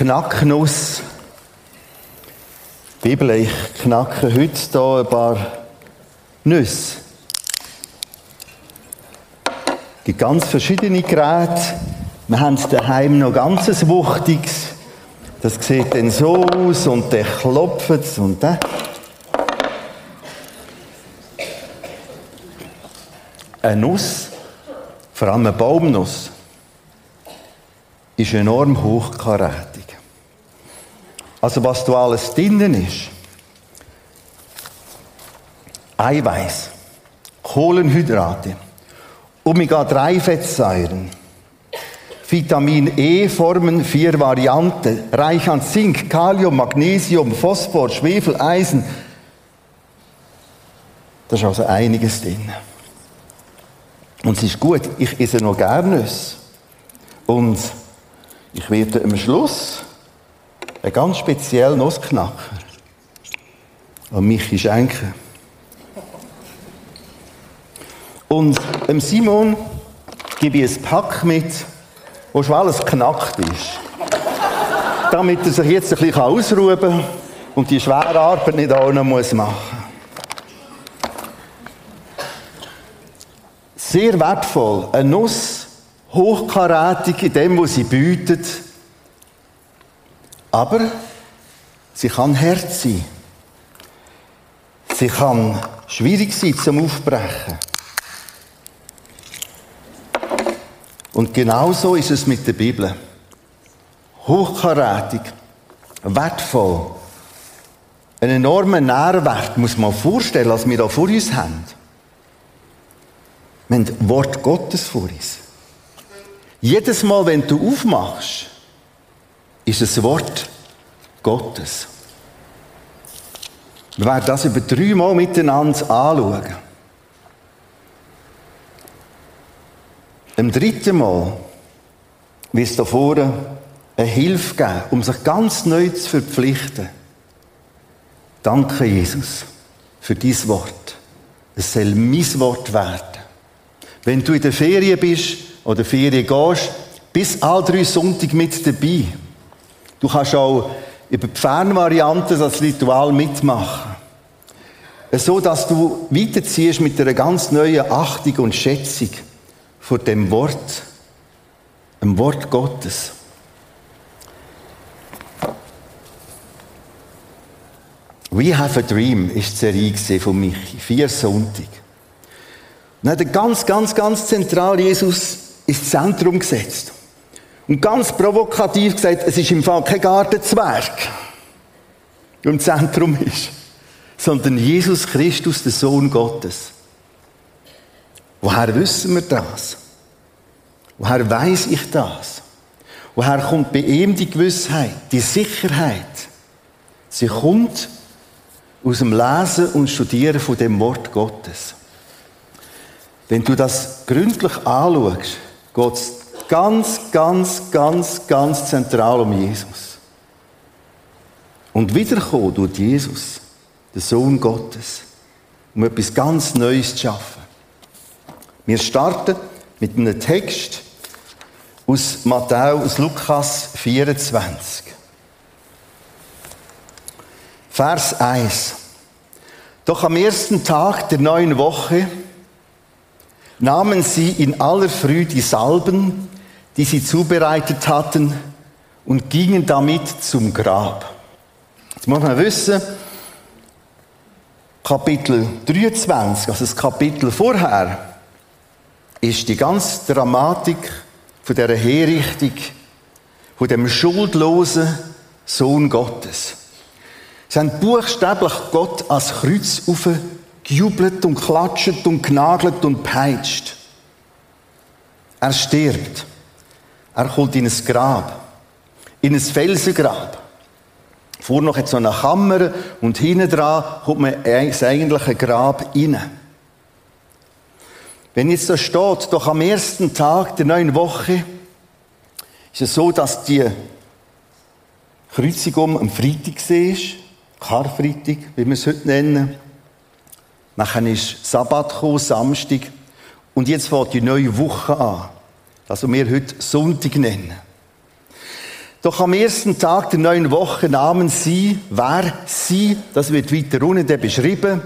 Knacknuss. Bibel, ich knacke heute hier ein paar Nüsse. Es gibt ganz verschiedene Geräte. Wir haben daheim noch ganz ein wuchtiges. Das sieht dann so aus und der klopft und der. Eine Nuss, vor allem eine Baumnuss, ist enorm hochkarätig. Also was da alles drinnen ist. Eiweiß, Kohlenhydrate, Omega-3-Fettsäuren, Vitamin E formen vier Varianten, reich an Zink, Kalium, Magnesium, Phosphor, Schwefel, Eisen. Da ist also einiges drin. Und es ist gut, ich esse noch gerne Nüsse. Und ich werde am Schluss einen ganz speziellen Nussknacker an Michi schenken. Und dem Simon gebe ich ein Pack mit, wo schon alles knackt ist. Damit er sich jetzt ein bisschen ausruhen kann und die schwere Arbeit nicht auch noch machen muss. Sehr wertvoll. Eine Nuss hochkarätig in dem, was sie bietet. Aber sie kann hart sein. Sie kann schwierig sein zum Aufbrechen. Und genauso ist es mit der Bibel. Hochkarätig, wertvoll, einen enormen Nährwert, muss man vorstellen, als wir da vor uns haben. Wir haben Wort Gottes vor uns. Jedes Mal, wenn du aufmachst, ist es Wort Gottes. Wir werden das über drei Mal miteinander anschauen. Im dritten Mal wird es da vorne eine Hilfe geben, um sich ganz neu zu verpflichten. Danke, Jesus, für dein Wort. Es soll mein Wort werden. Wenn du in der Ferien bist, oder Ferien gehst, bis all drei Sonntag mit dabei. Du kannst auch über die Fernvariante das Ritual mitmachen. So, dass du weiterziehst mit einer ganz neuen Achtung und Schätzung vor dem Wort, dem Wort Gottes. We Have a Dream ist die Serie von Michi. Vier Sonntag. dann hat er ganz, ganz, ganz zentral Jesus ins Zentrum gesetzt. Und ganz provokativ gesagt, es ist im Fall kein Gartenzwerg, der im Zentrum ist, sondern Jesus Christus, der Sohn Gottes. Woher wissen wir das? Woher weiß ich das? Woher kommt bei ihm die Gewissheit, die Sicherheit? Sie kommt aus dem Lesen und Studieren von dem Wort Gottes. Wenn du das gründlich anschaust, geht es ganz, ganz, ganz, ganz zentral um Jesus. Und wiederkommen durch Jesus, der Sohn Gottes, um etwas ganz Neues zu schaffen. Wir starten mit einem Text aus Matthäus, Lukas 24. Vers 1. Doch am ersten Tag der neuen Woche nahmen sie in aller Früh die Salben, die sie zubereitet hatten, und gingen damit zum Grab. Jetzt muss man wissen, Kapitel 23, also das Kapitel vorher, ist die ganze Dramatik von dieser Herrichtung, von dem schuldlosen Sohn Gottes. Sie haben buchstäblich Gott als Kreuz aufgenommen gejubelt und klatscht und genagelt und peitscht. Er stirbt. Er kommt in ein Grab. In ein Felsengrab. Vor noch so eine Kammer und hinten dran kommt man ins eigentliche Grab rein. Wenn jetzt da steht, doch am ersten Tag der neuen Woche, ist es so, dass die Kreuzigung am Freitag war, Karfreitag, wie wir es heute nennen. Nachher ist Sabbat gekommen, Samstag. Und jetzt fängt die neue Woche an. Also wir heute Sonntag nennen. Doch am ersten Tag der neuen Woche nahmen sie, wer sie, das wird weiter unten beschrieben,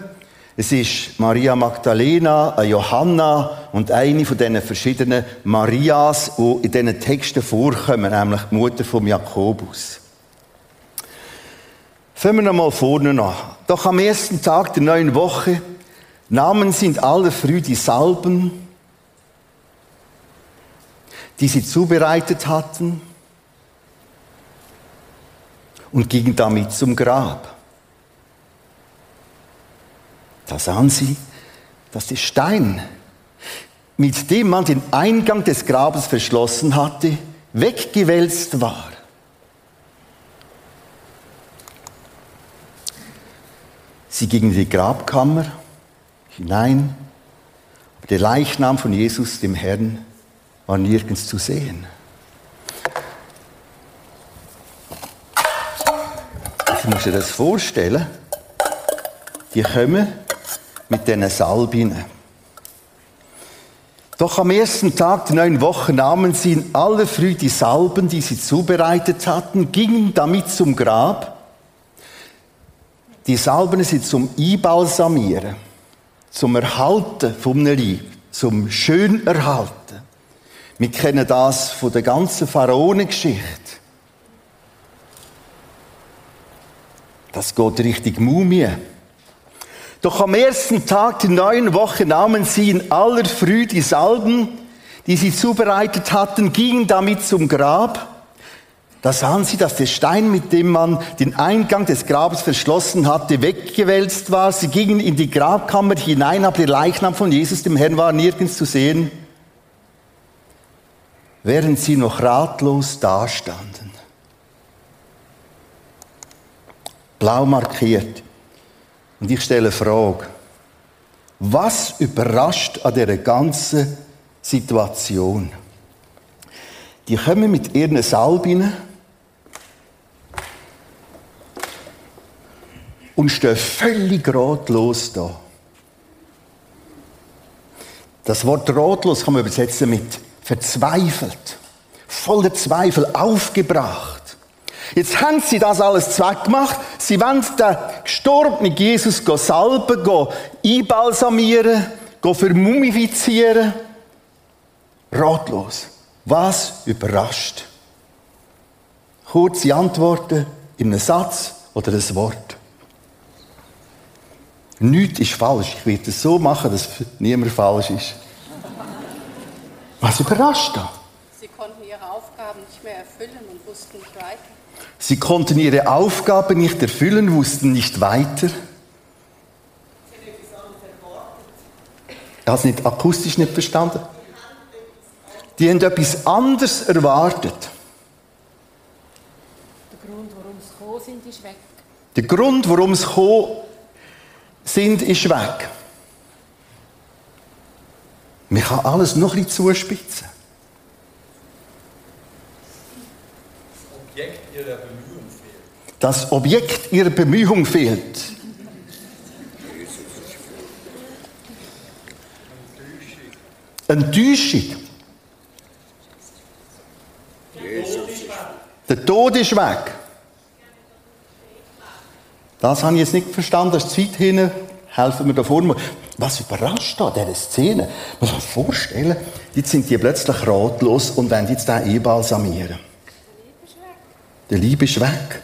es ist Maria Magdalena, Johanna und eine von diesen verschiedenen Marias, die in diesen Texten vorkommen, nämlich die Mutter von Jakobus. Fangen wir nochmal vorne an. Doch am ersten Tag der neuen Woche nahmen in aller Früh die Salben, die sie zubereitet hatten, und gingen damit zum Grab. Da sahen sie, dass der Stein, mit dem man den Eingang des Grabes verschlossen hatte, weggewälzt war. Sie gingen in die Grabkammer hinein, aber der Leichnam von Jesus, dem Herrn, war nirgends zu sehen. Ich muss dir das vorstellen. Die kommen mit diesen Salbinen. Doch am ersten Tag der neuen Woche nahmen sie in aller Früh die Salben, die sie zubereitet hatten, gingen damit zum Grab. Die Salben sind zum Einbalsamieren, zum Erhalten vom Leib, zum Schönerhalten. Wir kennen das von der ganzen Pharaonengeschichte. Das geht richtig Mumie. Doch am ersten Tag der neuen Woche nahmen sie in aller Früh die Salben, die sie zubereitet hatten, gingen damit zum Grab. Da sahen sie, dass der Stein, mit dem man den Eingang des Grabes verschlossen hatte, weggewälzt war. Sie gingen in die Grabkammer hinein, aber der Leichnam von Jesus, dem Herrn, war nirgends zu sehen, während sie noch ratlos dastanden. Blau markiert. Und ich stelle eine Frage. Was überrascht an dieser ganzen Situation? Die kommen mit ihren Salbinen und stehen völlig ratlos da. Das Wort ratlos kann man übersetzen mit verzweifelt, voller Zweifel, aufgebracht. Jetzt haben sie das alles zweck gemacht. Sie wollen den gestorbenen Jesus salben, einbalsamieren, vermumifizieren. Ratlos. Was überrascht? Kurze Antworten in einem Satz oder ein Wort. Nichts ist falsch. Ich werde es so machen, dass niemand falsch ist. Was überrascht da? Sie konnten ihre Aufgaben nicht mehr erfüllen und wussten nicht weiter. Sie konnten ihre Aufgabe nicht erfüllen, wussten nicht weiter. Er hat es nicht akustisch nicht verstanden. Die haben etwas anderes erwartet. Der Grund, warum sie gekommen sind, ist weg. Der Grund, warum sie gekommen sind, ist weg. Man kann alles noch ein bisschen zuspitzen. Das Objekt ihrer Bemühung fehlt. Enttäuschung. Der Tod ist weg. Das habe ich jetzt nicht verstanden, das ist Zeit hin. Helfen wir da vorne. Was überrascht da, diese Szene? Man muss sich vorstellen, jetzt sind die plötzlich ratlos und wollen jetzt den einbalsamieren. Der Lieb ist weg.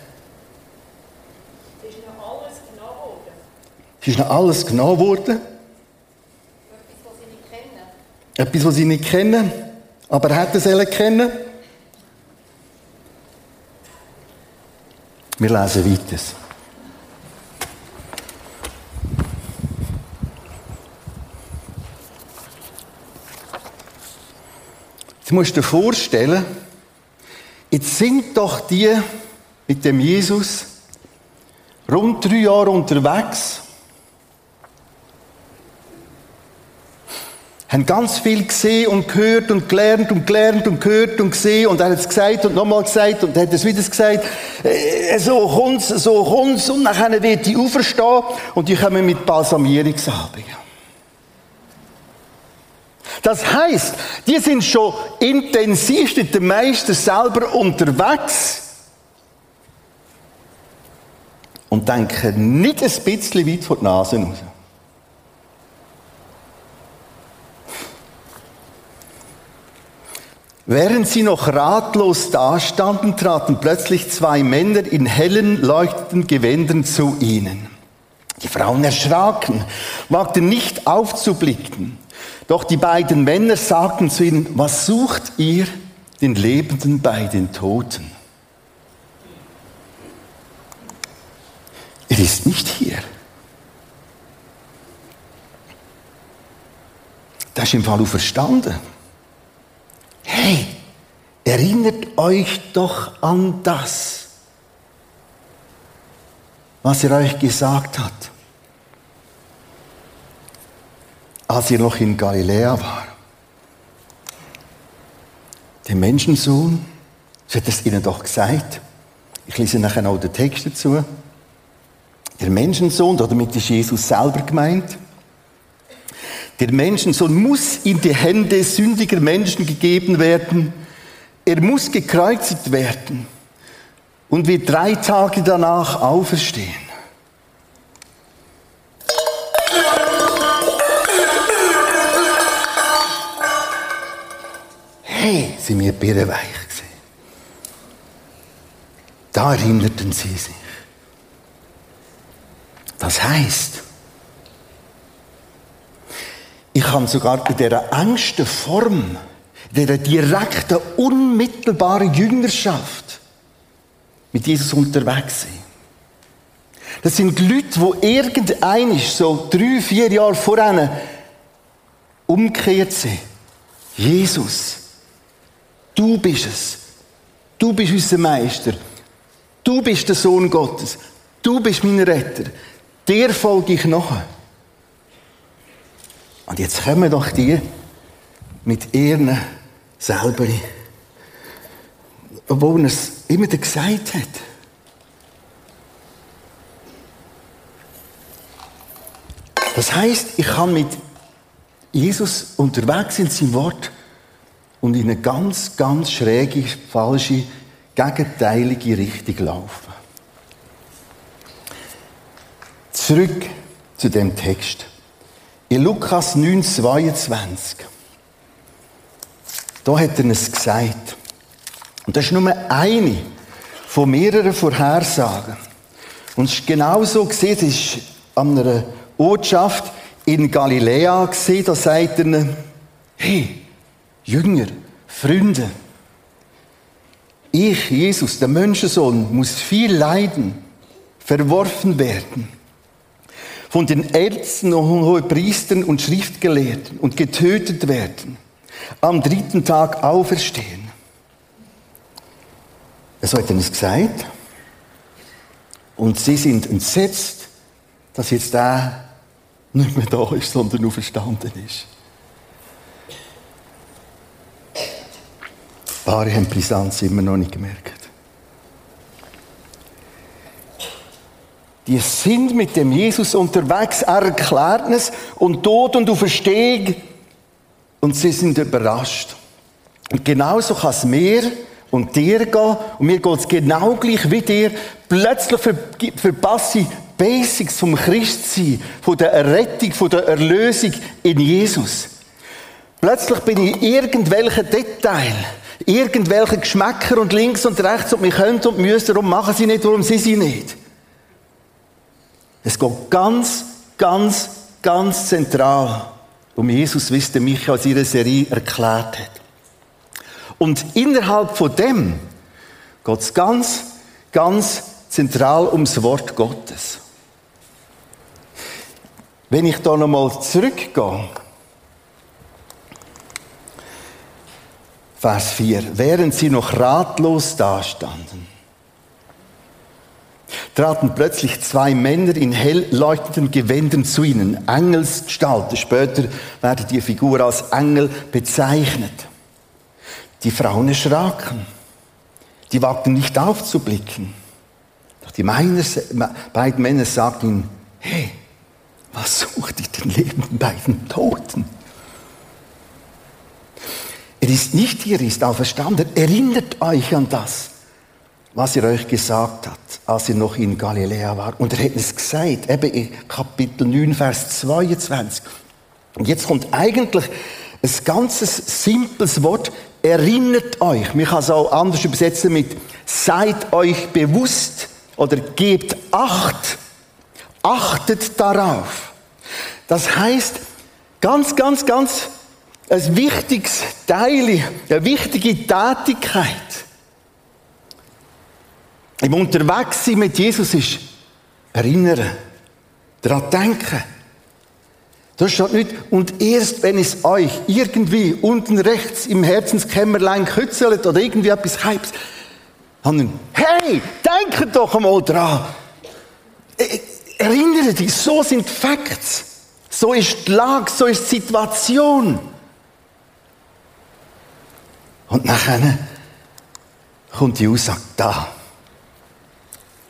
Es ist noch alles genommen worden. Etwas, was sie nicht kennen. Etwas, was sie nicht kennen. Aber er hätte es kennen. Wir lesen weiter. Jetzt musst du dir vorstellen, jetzt sind doch die mit dem Jesus rund drei Jahre unterwegs haben ganz viel gesehen und gehört und gelernt und gelernt und gehört und gesehen und er hat es gesagt und nochmal gesagt und hat es wieder gesagt. Äh, so kommt's, so kommt's und nachher wird die auferstehen und die kommen mit Balsamierungssalbungen. Das heißt, die sind schon intensiv mit dem Meister selber unterwegs und denken nicht ein bisschen weit vor die Nase raus. Während sie noch ratlos dastanden, traten plötzlich zwei Männer in hellen, leuchtenden Gewändern zu ihnen. Die Frauen erschraken, wagten nicht aufzublicken. Doch die beiden Männer sagten zu ihnen, was sucht ihr den Lebenden bei den Toten? Er ist nicht hier. Das ist im Fall verstanden. Hey, erinnert euch doch an das, was er euch gesagt hat, als ihr noch in Galiläa war. Der Menschensohn, so hat es ihnen doch gesagt. Ich lese nachher auch den Text dazu. Der Menschensohn, damit ist Jesus selber gemeint, der Menschensohn muss in die Hände sündiger Menschen gegeben werden. Er muss gekreuzigt werden und wird drei Tage danach auferstehen. Hey, sind wir birrenweich gesehen. Da erinnerten sie sich. Das heißt, ich kann sogar in dieser engsten Form, in dieser direkten, unmittelbaren Jüngerschaft mit Jesus unterwegs sein. Das sind Leute, die irgendein so drei, vier Jahre vorher umgekehrt sind. Jesus, du bist es. Du bist unser Meister. Du bist der Sohn Gottes. Du bist mein Retter. Dir folge ich nachher. Und jetzt kommen doch die mit ihren selber, obwohl er es immer gesagt hat. Das heißt, ich kann mit Jesus unterwegs in seinem Wort und in eine ganz, ganz schräge, falsche, gegenteilige Richtung laufen. Zurück zu dem Text. In Lukas 9, 22, da hat er es gesagt. Und das ist nur eine von mehreren Vorhersagen. Und es ist genau so gesehen, es ist an einer Ortschaft in Galiläa gesehen, da sagt er, hey, Jünger, Freunde, ich, Jesus, der Menschensohn, muss viel leiden, verworfen werden von den Ärzten und Hohepriestern und Schriftgelehrten und getötet werden, am dritten Tag auferstehen. Es hat ihnen gesagt. Und sie sind entsetzt, dass jetzt der nicht mehr da ist, sondern nur verstanden ist. Paare haben Brisanz immer noch nicht gemerkt. die sind mit dem Jesus unterwegs, er erklärt es und Tod und Auferstehung und sie sind überrascht. Und genauso kann es mir und dir gehen und mir geht es genau gleich wie dir. Plötzlich verpasse ich Basics vom Christsein, von der Errettung, von der Erlösung in Jesus. Plötzlich bin ich irgendwelchen Detail, irgendwelche Geschmäcker und links und rechts und wir können und müssen, darum machen sie nicht, warum sie sie nicht. Es geht ganz, ganz, ganz zentral um Jesus, wie es der Michael aus ihrer Serie erklärt hat. Und innerhalb von dem geht es ganz, ganz zentral ums Wort Gottes. Wenn ich da nochmal zurückgehe, Vers 4, während sie noch ratlos dastanden, traten plötzlich zwei Männer in hell leuchtenden Gewändern zu ihnen, Engelsgestalten. Später werden die Figur als Engel bezeichnet. Die Frauen erschraken. Die wagten nicht aufzublicken. Doch die Männer, beiden Männer sagten ihnen, hey, was sucht ihr den Lebenden bei den Toten? Ist nicht hier, ist auferstanden. Erinnert euch an das, was er euch gesagt hat, als er noch in Galiläa war. Und er hat es gesagt, eben in Kapitel 9, Vers 22. Und jetzt kommt eigentlich ein ganzes simples Wort, erinnert euch. Man kann es auch anders übersetzen mit seid euch bewusst oder gebt Acht. Achtet darauf. Das heißt, ganz, ganz, ganz ein wichtiges Teil, eine wichtige Tätigkeit im Unterwegssein mit Jesus ist erinnern, daran denken. Da steht nicht, und erst wenn es euch irgendwie unten rechts im Herzenskämmerlein kützelt oder irgendwie etwas heibt, dann, hey, denkt doch einmal dran. E, e, erinnere dich, so sind Facts. So ist die Lage, so ist die Situation. Und nachher kommt die Aussage, da.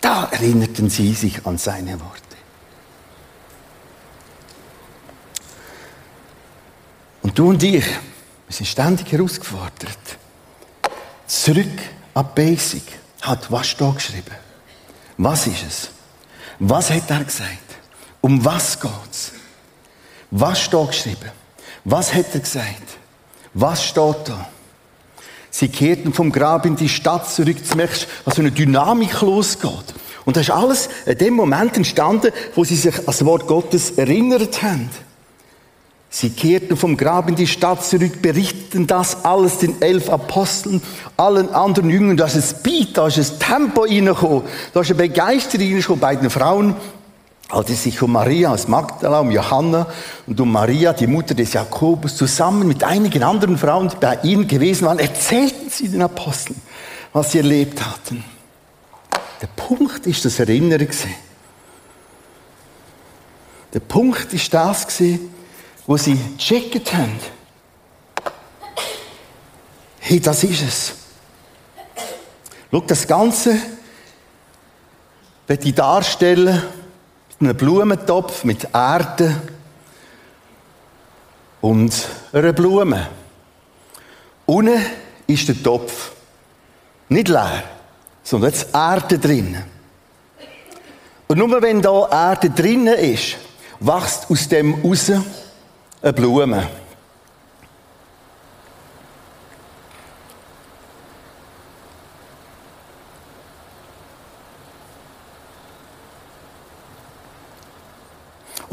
Da erinnerten sie sich an seine Worte. Und du und ich, wir sind ständig herausgefordert. Zurück an Basic. Hat was da geschrieben? Was ist es? Was hat er gesagt? Um was geht's? Was steht geschrieben? Was hat er gesagt? Was steht da? Sie kehrten vom Grab in die Stadt zurück. Du merkst, was so eine Dynamik losgeht. Und das ist alles in dem Moment entstanden, wo sie sich an das Wort Gottes erinnert haben. Sie kehrten vom Grab in die Stadt zurück, berichteten das alles den elf Aposteln, allen anderen Jüngern. Da ist ein Speed, da ist ein Tempo reingekommen, da ist eine Begeisterung reingekommen bei den Frauen, als es sich um Maria aus Magdala, um Johanna und um Maria, die Mutter des Jakobus, zusammen mit einigen anderen Frauen die bei ihnen gewesen waren, erzählten sie den Aposteln, was sie erlebt hatten. Der Punkt ist das Erinnern. Der Punkt ist das wo sie gecheckt haben. Hey, das ist es. Schau, das Ganze werde ich darstellen einem Blumentopf mit Erde und einer Blume. Unten ist der Topf nicht leer, sondern jetzt Erde drin. Und nur wenn da Erde drinnen ist, wächst aus dem raus eine Blume.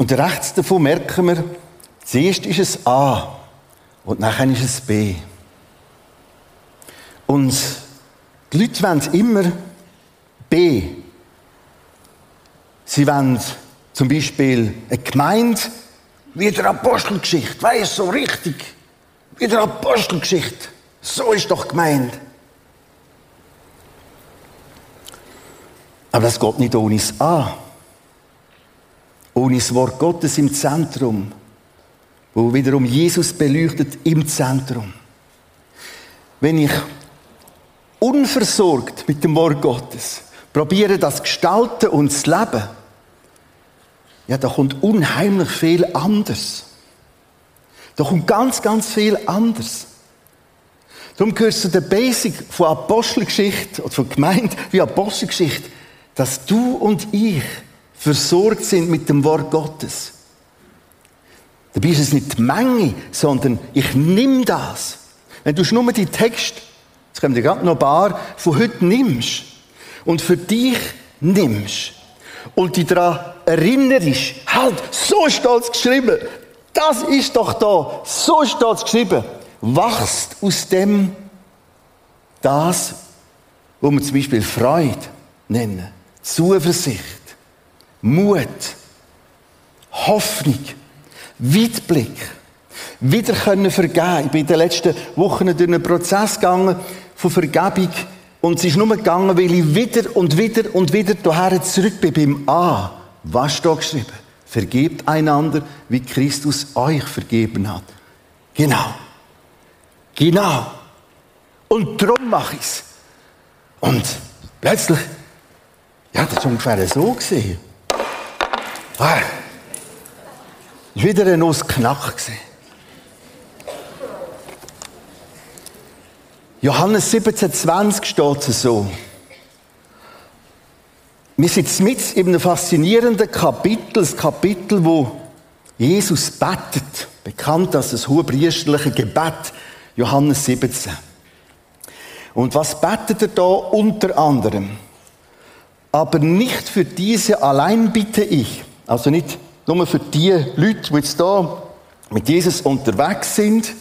Und rechts davon merken wir, zuerst ist es A und nachher ist es B. Und die Leute wollen immer B. Sie wollen zum Beispiel eine Gemeinde wie der Apostelgeschichte, weißt so richtig. Wie der Apostelgeschichte. So ist doch gemeint. Aber das geht nicht ohne das A. Ohne das Wort Gottes im Zentrum. Wo wiederum Jesus beleuchtet im Zentrum. Wenn ich unversorgt mit dem Wort Gottes probiere, das gestalten und das Leben, ja, da kommt unheimlich viel anders. Da kommt ganz, ganz viel anders. Darum gehört zu der Basic von Apostelgeschichte oder von Gemeinde wie Apostelgeschichte, dass du und ich versorgt sind mit dem Wort Gottes. Dabei ist es nicht die Menge, sondern ich nimm das. Wenn du nur die Text, jetzt kommen dir gerade noch ein paar, von heute nimmst und für dich nimmst, und dich daran erinnerst, halt, so stolz geschrieben, das ist doch da, so stolz geschrieben, wachst aus dem das, wo wir zum Beispiel Freude nennen, Zuversicht, Mut, Hoffnung, Weitblick, wieder können vergeben. Ich bin in den letzten Wochen durch einen Prozess gegangen von Vergebung und es ist nur gegangen, weil ich wieder und wieder und wieder daher zurück bin beim A. Was steht geschrieben? Vergebt einander, wie Christus euch vergeben hat. Genau. Genau. Und darum mache ich es. Und plötzlich, ja, das war ungefähr so gesehen. Ah, ist wieder ein Nussknack gesehen. Johannes 17, 20 steht es so. Wir sind mit in einem faszinierenden Kapitel, das Kapitel, wo Jesus betet, bekannt als das hohepriesterliche Gebet, Johannes 17. Und was betet er da unter anderem? Aber nicht für diese allein bitte ich. Also nicht nur für die Leute, die jetzt da mit Jesus unterwegs sind,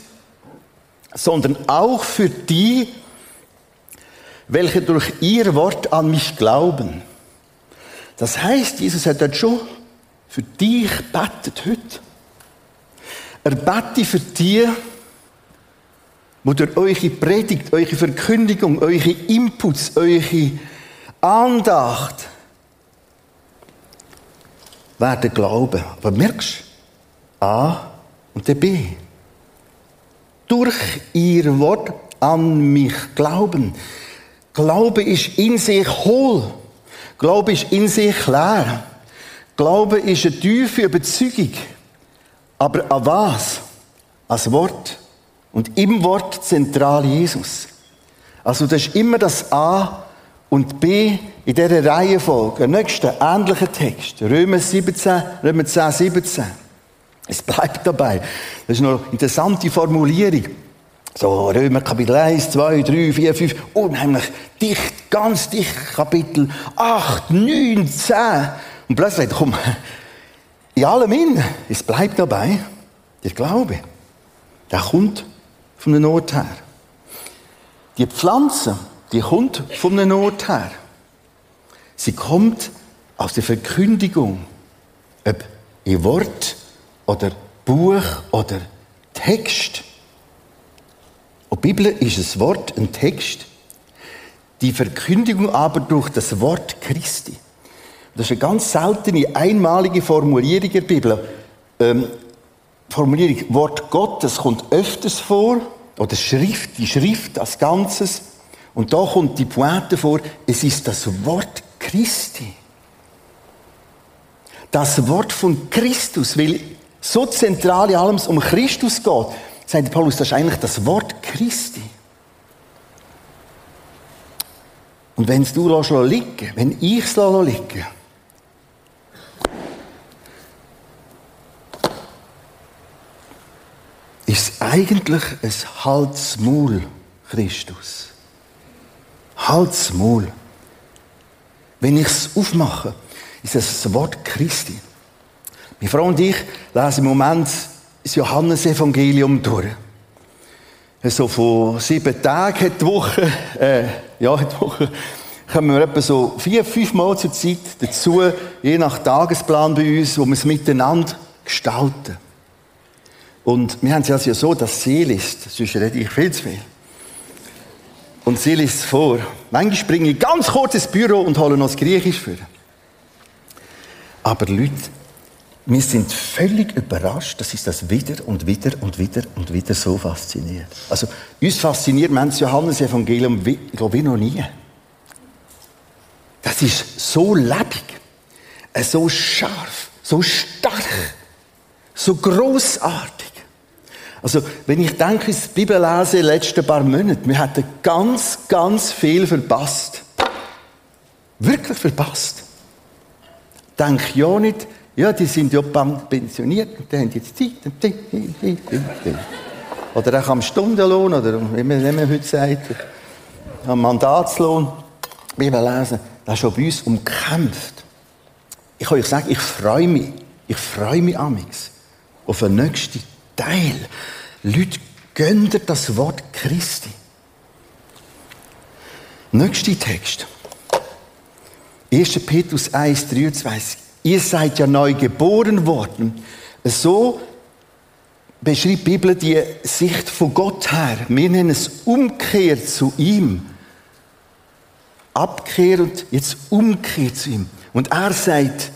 sondern auch für die, welche durch ihr Wort an mich glauben. Das heißt, Jesus hat dort schon für dich betet heute. Er bete für die, wo durch eure Predigt, eure Verkündigung, eure Inputs, eure Andacht werden glauben. Aber merkst du? A und der B. Durch ihr Wort an mich glauben. Glaube ist in sich hohl. Glaube ist in sich leer. Glaube ist eine tiefe Überzeugung. Aber an was? Als Wort. Und im Wort zentral Jesus. Also das ist immer das A und B in dieser Reihenfolge. Der nächste ähnliche Text. Römer 17, Römer 10, 17. Es bleibt dabei. Das ist noch eine interessante Formulierung. So, Römer Kapitel 1, 2, 3, 4, 5, unheimlich dicht, ganz dicht, Kapitel 8, 9, 10. Und plötzlich, komm, in allem in, es bleibt dabei, der Glaube, der kommt von der Not her. Die Pflanze, die kommt von der Not her. Sie kommt aus der Verkündigung, ob in Wort oder Buch oder Text. Und die Bibel ist ein Wort, ein Text. Die Verkündigung aber durch das Wort Christi. Das ist eine ganz seltene, einmalige Formulierung der Bibel. Ähm, Formulierung Wort Gottes kommt öfters vor, oder Schrift, die Schrift als Ganzes. Und da kommt die Pointe vor, es ist das Wort Christi. Das Wort von Christus, weil so zentral in allem um Christus geht, sagt Paulus, das ist eigentlich das Wort Christi. Und wenn es du lässt liegen, wenn ich es liegen ist es eigentlich ein Halsmaul Christus. Halsmaul. Wenn ich es aufmache, ist es das Wort Christi. Meine Frau und ich lesen im Moment das Johannesevangelium durch. So von sieben Tagen hat die Woche, äh, ja, die Woche, kommen wir etwa so vier, fünf Mal zur Zeit dazu, je nach Tagesplan bei uns, wo wir es miteinander gestalten. Und wir haben es ja so, dass sie liest, sonst rede ich viel zu viel. Und sie liest vor. Manchmal springe ich ganz kurz ins Büro und hole noch das Griechisch für. Aber Leute, wir sind völlig überrascht, dass uns das wieder und wieder und wieder und wieder so fasziniert. Also, uns fasziniert man das Johannes-Evangelium, ich glaube, wie noch nie. Das ist so lebendig, äh, so scharf, so stark, so großartig. Also, wenn ich denke, das Bibellesen in den letzten paar Monaten, wir hatten ganz, ganz viel verpasst. Wirklich verpasst. Denk ja nicht, ja, die sind ja pensioniert und die haben jetzt Zeit. Oder auch am Stundenlohn, oder wie man, wie man heute sagt, am Mandatslohn. Bibel lesen, das ist schon bei uns umkämpft. Ich kann euch sagen, ich freue mich, ich freue mich amix auf den nächsten Teil. Leute, gönnt das Wort Christi. Nächster Text. 1. Petrus 1, 23. Ihr seid ja neu geboren worden. So beschreibt die Bibel die Sicht von Gott her. Wir nennen es Umkehr zu ihm. Abkehr und jetzt Umkehr zu ihm. Und er sagt,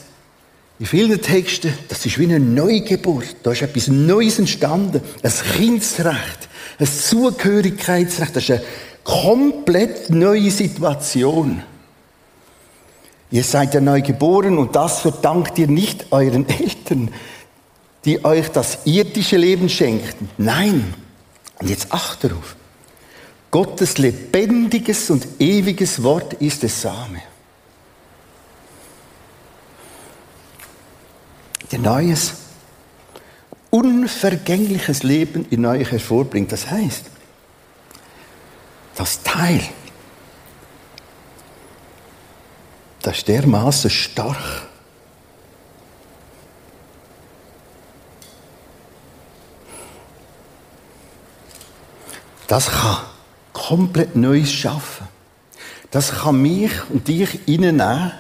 in vielen Texten, das ist wie eine Neugeburt. Da ist etwas Neues entstanden. Ein Kindsrecht, ein Zugehörigkeitsrecht. Das ist eine komplett neue Situation. Ihr seid ja neu geboren und das verdankt ihr nicht euren Eltern, die euch das irdische Leben schenkten. Nein. Und jetzt acht darauf. Gottes lebendiges und ewiges Wort ist der Same. Der neues, unvergängliches Leben in euch hervorbringt. Das heißt, das Teil, das ist dermaßen stark, das kann komplett Neues schaffen. Das kann mich und dich reinnehmen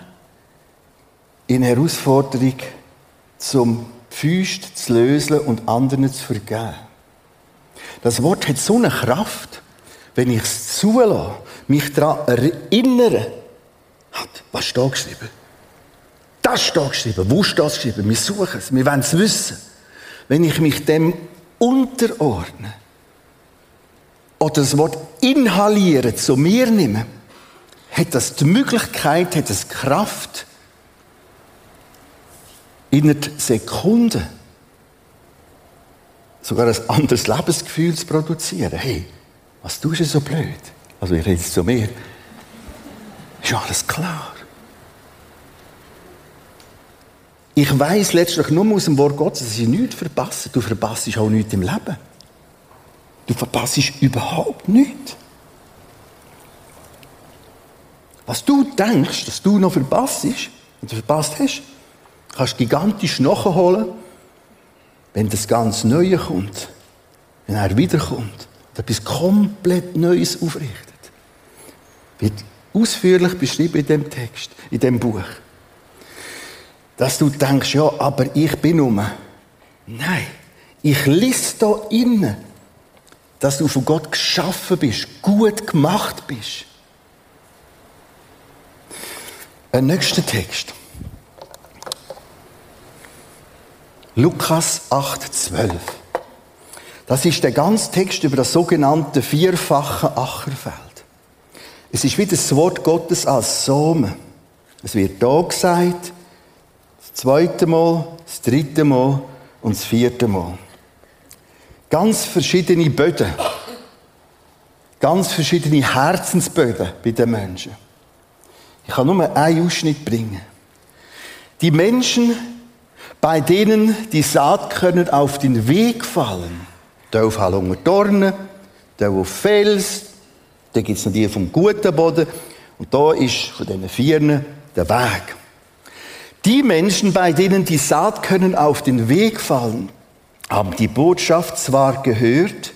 in Herausforderung, zum Füßt zu lösen und anderen zu vergeben. Das Wort hat so eine Kraft, wenn ich es zulasse, mich daran erinnere, hat, was steht geschrieben? Das steht geschrieben. Wo steht es geschrieben? Wir suchen es. Wir wollen es wissen. Wenn ich mich dem unterordne oder das Wort inhalieren zu mir nehme, hat das die Möglichkeit, hat es Kraft, in einer Sekunde sogar ein anderes Lebensgefühl zu produzieren. Hey, was tust du so blöd? Also ich rede jetzt zu mir. Ist alles klar. Ich weiß letztlich nur aus dem Wort Gottes, dass ich nichts verpasse. Du verpasst auch nichts im Leben. Du verpasst überhaupt nichts. Was du denkst, dass du noch verpasst und verpasst hast, kannst gigantisch nachholen, wenn das ganz Neue kommt. Wenn er wiederkommt und etwas komplett Neues aufrichtet. Wird ausführlich beschrieben in dem Text, in dem Buch. Dass du denkst, ja, aber ich bin um. Nein, ich lese da innen, dass du von Gott geschaffen bist, gut gemacht bist. Ein nächster Text. Lukas 8, 12. Das ist der ganze Text über das sogenannte vierfache Ackerfeld. Es ist wie das Wort Gottes als Samen. Es wird da gesagt, das zweite Mal, das dritte Mal und das vierte Mal. Ganz verschiedene Böden. Ganz verschiedene Herzensböden bei den Menschen. Ich kann nur einen Ausschnitt bringen. Die Menschen bei denen die Saatkörner auf den Weg fallen. Da auf Hallunge Dornen, da auf Fels, da gibt es noch die vom guten Boden und da ist von diesen Vieren der Weg. Die Menschen, bei denen die Saatkörner auf den Weg fallen, haben die Botschaft zwar gehört,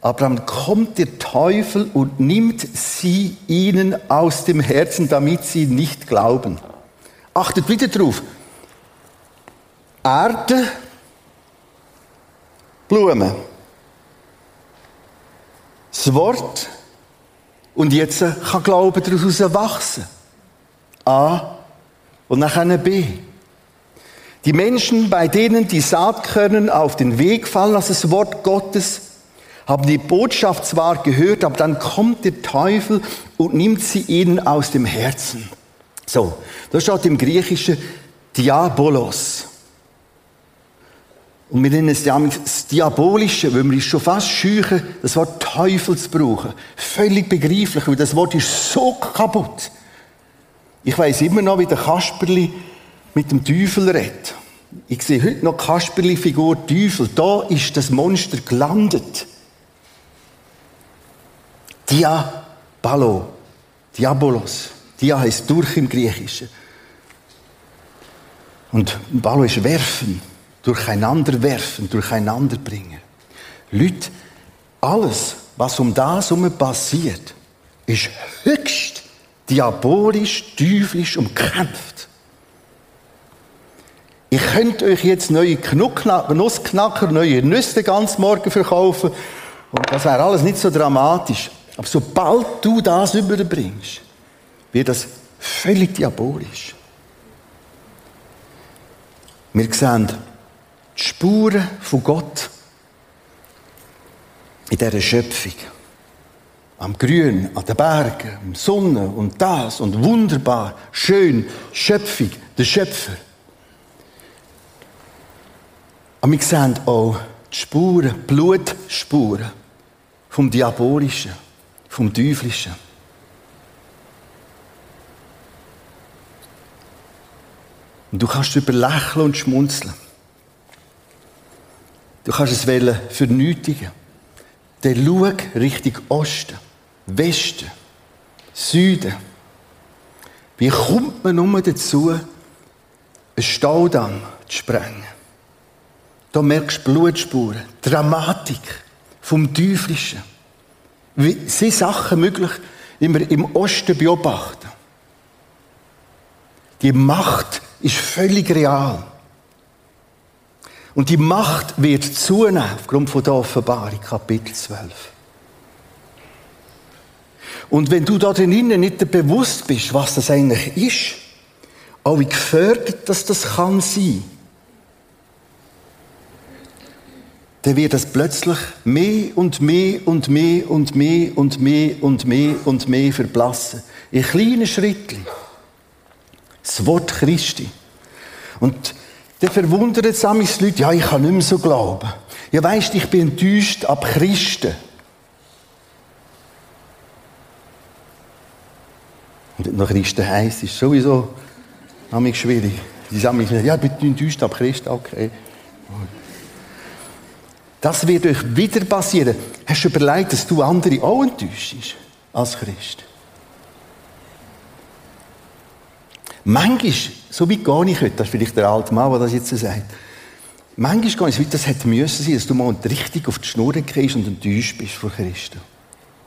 aber dann kommt der Teufel und nimmt sie ihnen aus dem Herzen, damit sie nicht glauben. Achtet wieder drauf. Erde, Blumen. Das Wort und jetzt kann Glauben daraus wachsen. A und nachher B. Die Menschen, bei denen die Saatkörner auf den Weg fallen, also das Wort Gottes, haben die Botschaft zwar gehört, aber dann kommt der Teufel und nimmt sie ihnen aus dem Herzen. So, da steht im Griechischen Diabolos. Und wir nennen es ja das Diabolische, weil wir uns schon fast scheuchen, das Wort Teufel zu brauchen. Völlig begreiflich, weil das Wort ist so kaputt. Ich weiß immer noch, wie der Kasperli mit dem Teufel redet. Ich sehe heute noch Kasperli-Figur Teufel. Da ist das Monster gelandet. Diabalo. Diabolos. Dia heißt durch im Griechischen. Und Balo ist werfen durcheinander werfen, durcheinander bringen. Leute, alles, was um das herum passiert, ist höchst diabolisch, teuflisch umkämpft. Ich könnte euch jetzt neue Nussknacker, neue Nüsse ganz morgen verkaufen und das wäre alles nicht so dramatisch. Aber sobald du das überbringst, wird das völlig diabolisch. Wir sehen die Spuren von Gott in dieser Schöpfung. Am Grün, an den Bergen, am Sonne und das und wunderbar, schön, Schöpfung, der Schöpfer. Aber wir sehen auch die Spuren, Blutspuren vom Diabolischen. vom Teuflischen. Und du kannst darüber lächeln und schmunzeln. Du kannst es vernötigen. Dann schau Richtung Osten, Westen, Süden. Wie kommt man nur dazu, einen Staudamm zu sprengen? Da merkst du Blutspuren, Dramatik vom Teuflischen. Wie sind Sachen möglich, die wir im Osten beobachten? Die Macht ist völlig real. Und die Macht wird zunehmen aufgrund von der Offenbarung, Kapitel 12. Und wenn du da drinnen nicht bewusst bist, was das eigentlich ist, auch wie gefördert dass das kann sein, dann wird das plötzlich mehr und mehr und mehr und mehr und mehr und mehr und mehr verblassen. In kleinen Schritten. Das Wort Christi. Und dann verwundert es die Leute, ja, ich kann nicht mehr so glauben. Ja, weisst, ich bin enttäuscht ab Christen. Und noch Christen heisst, ist sowieso mich schwierig. Die sagen mir, ja, ich bin enttäuscht ab Christen, okay. Das wird euch wieder passieren. Hast du überlegt, dass du andere auch enttäuschst als Christ? Manchmal, so weit gar nicht das ist vielleicht der alte Mann, der das jetzt sagt, manchmal gar nicht so weit, das hätte müssen sein, dass du mal richtig auf die Schnur kriegst und enttäuscht bist vor Christus.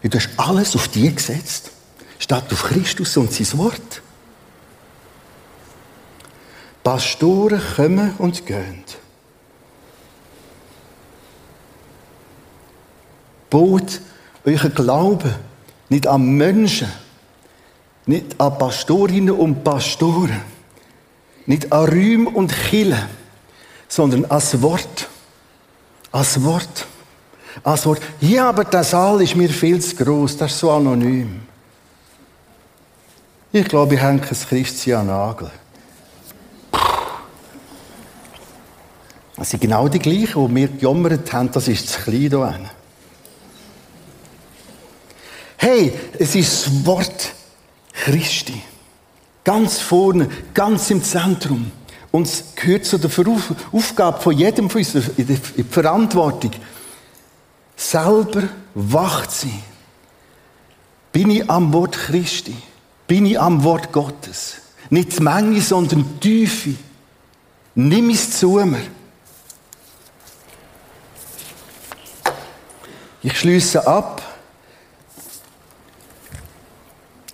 du hast alles auf die gesetzt, statt auf Christus und sein Wort. Pastoren kommen und gehen. Baut euren Glauben nicht an Menschen, nicht an Pastorinnen und Pastoren. Nicht an Räumen und Killen, sondern als Wort. Als Wort. Als Wort. Ja, aber der Saal ist mir viel zu groß, das ist so anonym. Ich glaube, ich hänge ein Christian Nagel. Das sind genau die gleichen, die wir gejammert haben, das ist zu klein hier. Hey, es ist das Wort. Christi. Ganz vorne, ganz im Zentrum. Und es gehört zu der Aufgabe von jedem von uns, in die Verantwortung, selber wach zu sein. Bin ich am Wort Christi? Bin ich am Wort Gottes? Nicht die Menge, sondern die Tiefe. Nimm es zu mir. Ich schließe ab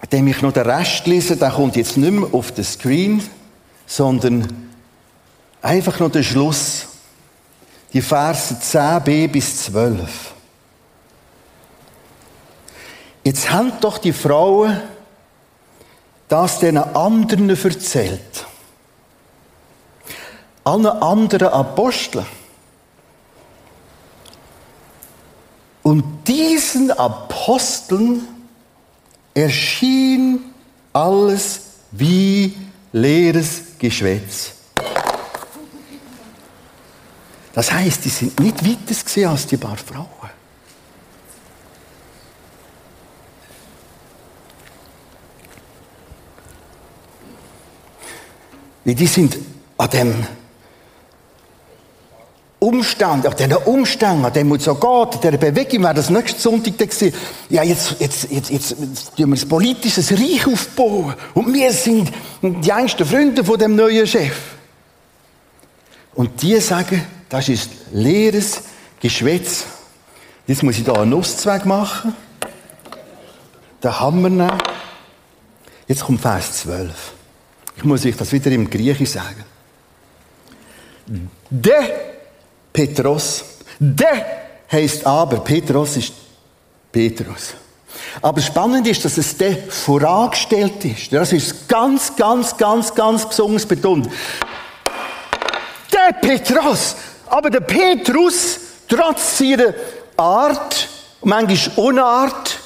Indem ich noch den Rest lese, der kommt jetzt nicht mehr auf den Screen, sondern einfach noch der Schluss. Die Verse 10b bis 12. Jetzt haben doch die Frauen das den anderen erzählt. Allen anderen Aposteln. Und diesen Aposteln erschien alles wie leeres Geschwätz. Das heißt, die sind nicht weiter als die paar Frauen. Die sind an dem Umstand, auf diesen Umständen, dem es so geht, dieser Bewegung, wäre das nächste Sonntag gewesen, ja, jetzt, jetzt, jetzt, jetzt, jetzt tun wir ein politisches Reich aufbauen. Und wir sind die engsten Freunde von dem neuen Chef. Und die sagen, das ist leeres Geschwätz. Jetzt muss ich da einen Nusszweig machen. Den Hammer nehmen. Jetzt kommt Vers 12. Ich muss euch das wieder im Griechisch sagen. Der Petros. Der heißt aber, Petros ist Petrus. Aber spannend ist, dass es der vorangestellt ist. Das ist ganz, ganz, ganz, ganz besonders betont. Der Petros. Aber der Petrus, trotz seiner Art, manchmal Unart,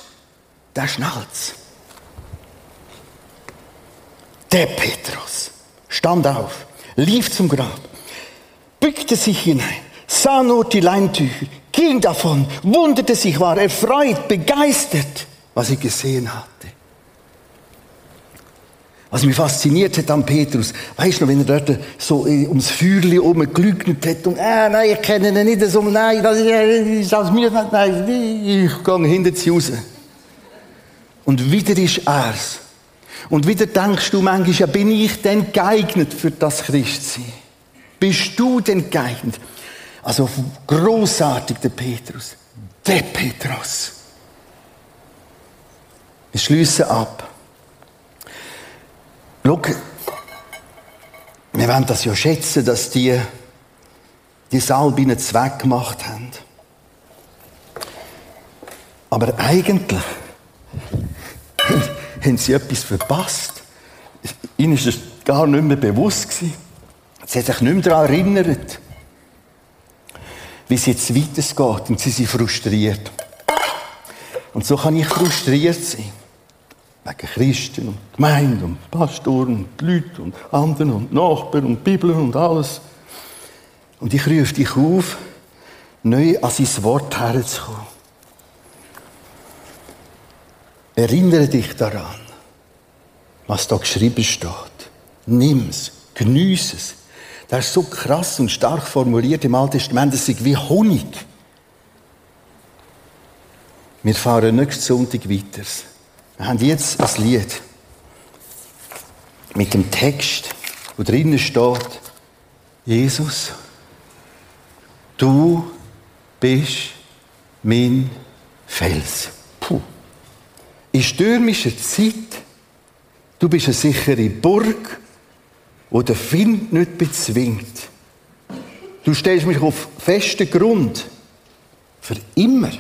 der schnallt Der Petrus stand auf, lief zum Grab, bückte sich hinein sah nur die Leintücher, ging davon, wunderte sich, war erfreut, begeistert. was ich gesehen hatte. Was mich fasziniert hat an Petrus, weißt du noch, wenn er dort so äh, ums Feuerli herum gelügnet hat und, äh, nein, ich kenne ihn nicht so, nein, das ist aus mir, nein, ich gehe hinter sie raus. Und wieder ist er's. Und wieder denkst du manchmal, ja, bin ich denn geeignet für das Christsein? Bist du denn geeignet? Also großartig der Petrus. Der Petrus. Wir schließen ab. Schau, wir wollen das ja schätzen, dass die die Salbe ihnen Zweck gemacht haben. Aber eigentlich haben sie etwas verpasst. Ihnen ist es gar nicht mehr bewusst. Sie haben sich nicht mehr daran erinnert, wie es jetzt weitergeht. Und sie sind frustriert. Und so kann ich frustriert sein. Wegen Christen und Gemeinden und Pastoren und Leuten und anderen und Nachbarn und Bibel und alles. Und ich rufe dich auf, neu an sein Wort herzukommen. Erinnere dich daran, was da geschrieben steht. Nimm es, geniesse es. Das ist so krass und stark formuliert im Alten Testament, das ist wie Honig. Wir fahren nächsten Sonntag weiter. Wir haben jetzt ein Lied mit dem Text, wo drinnen steht, Jesus, du bist mein Fels. Puh. In stürmischer Zeit, du bist eine sichere Burg, wo der Wind nicht bezwingt. Du stellst mich auf festen Grund. Für immer.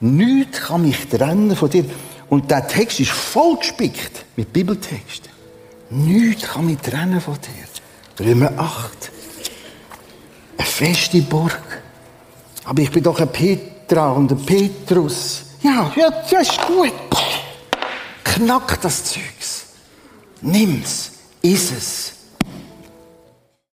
Nichts kann mich trennen von dir. Und der Text ist vollgespickt mit Bibeltexten. Nichts kann mich trennen von dir. Römer 8. Eine feste Burg. Aber ich bin doch ein Petra und ein Petrus. Ja, ja, das ist gut. Knack das Zeugs. Nimm's. Ist es.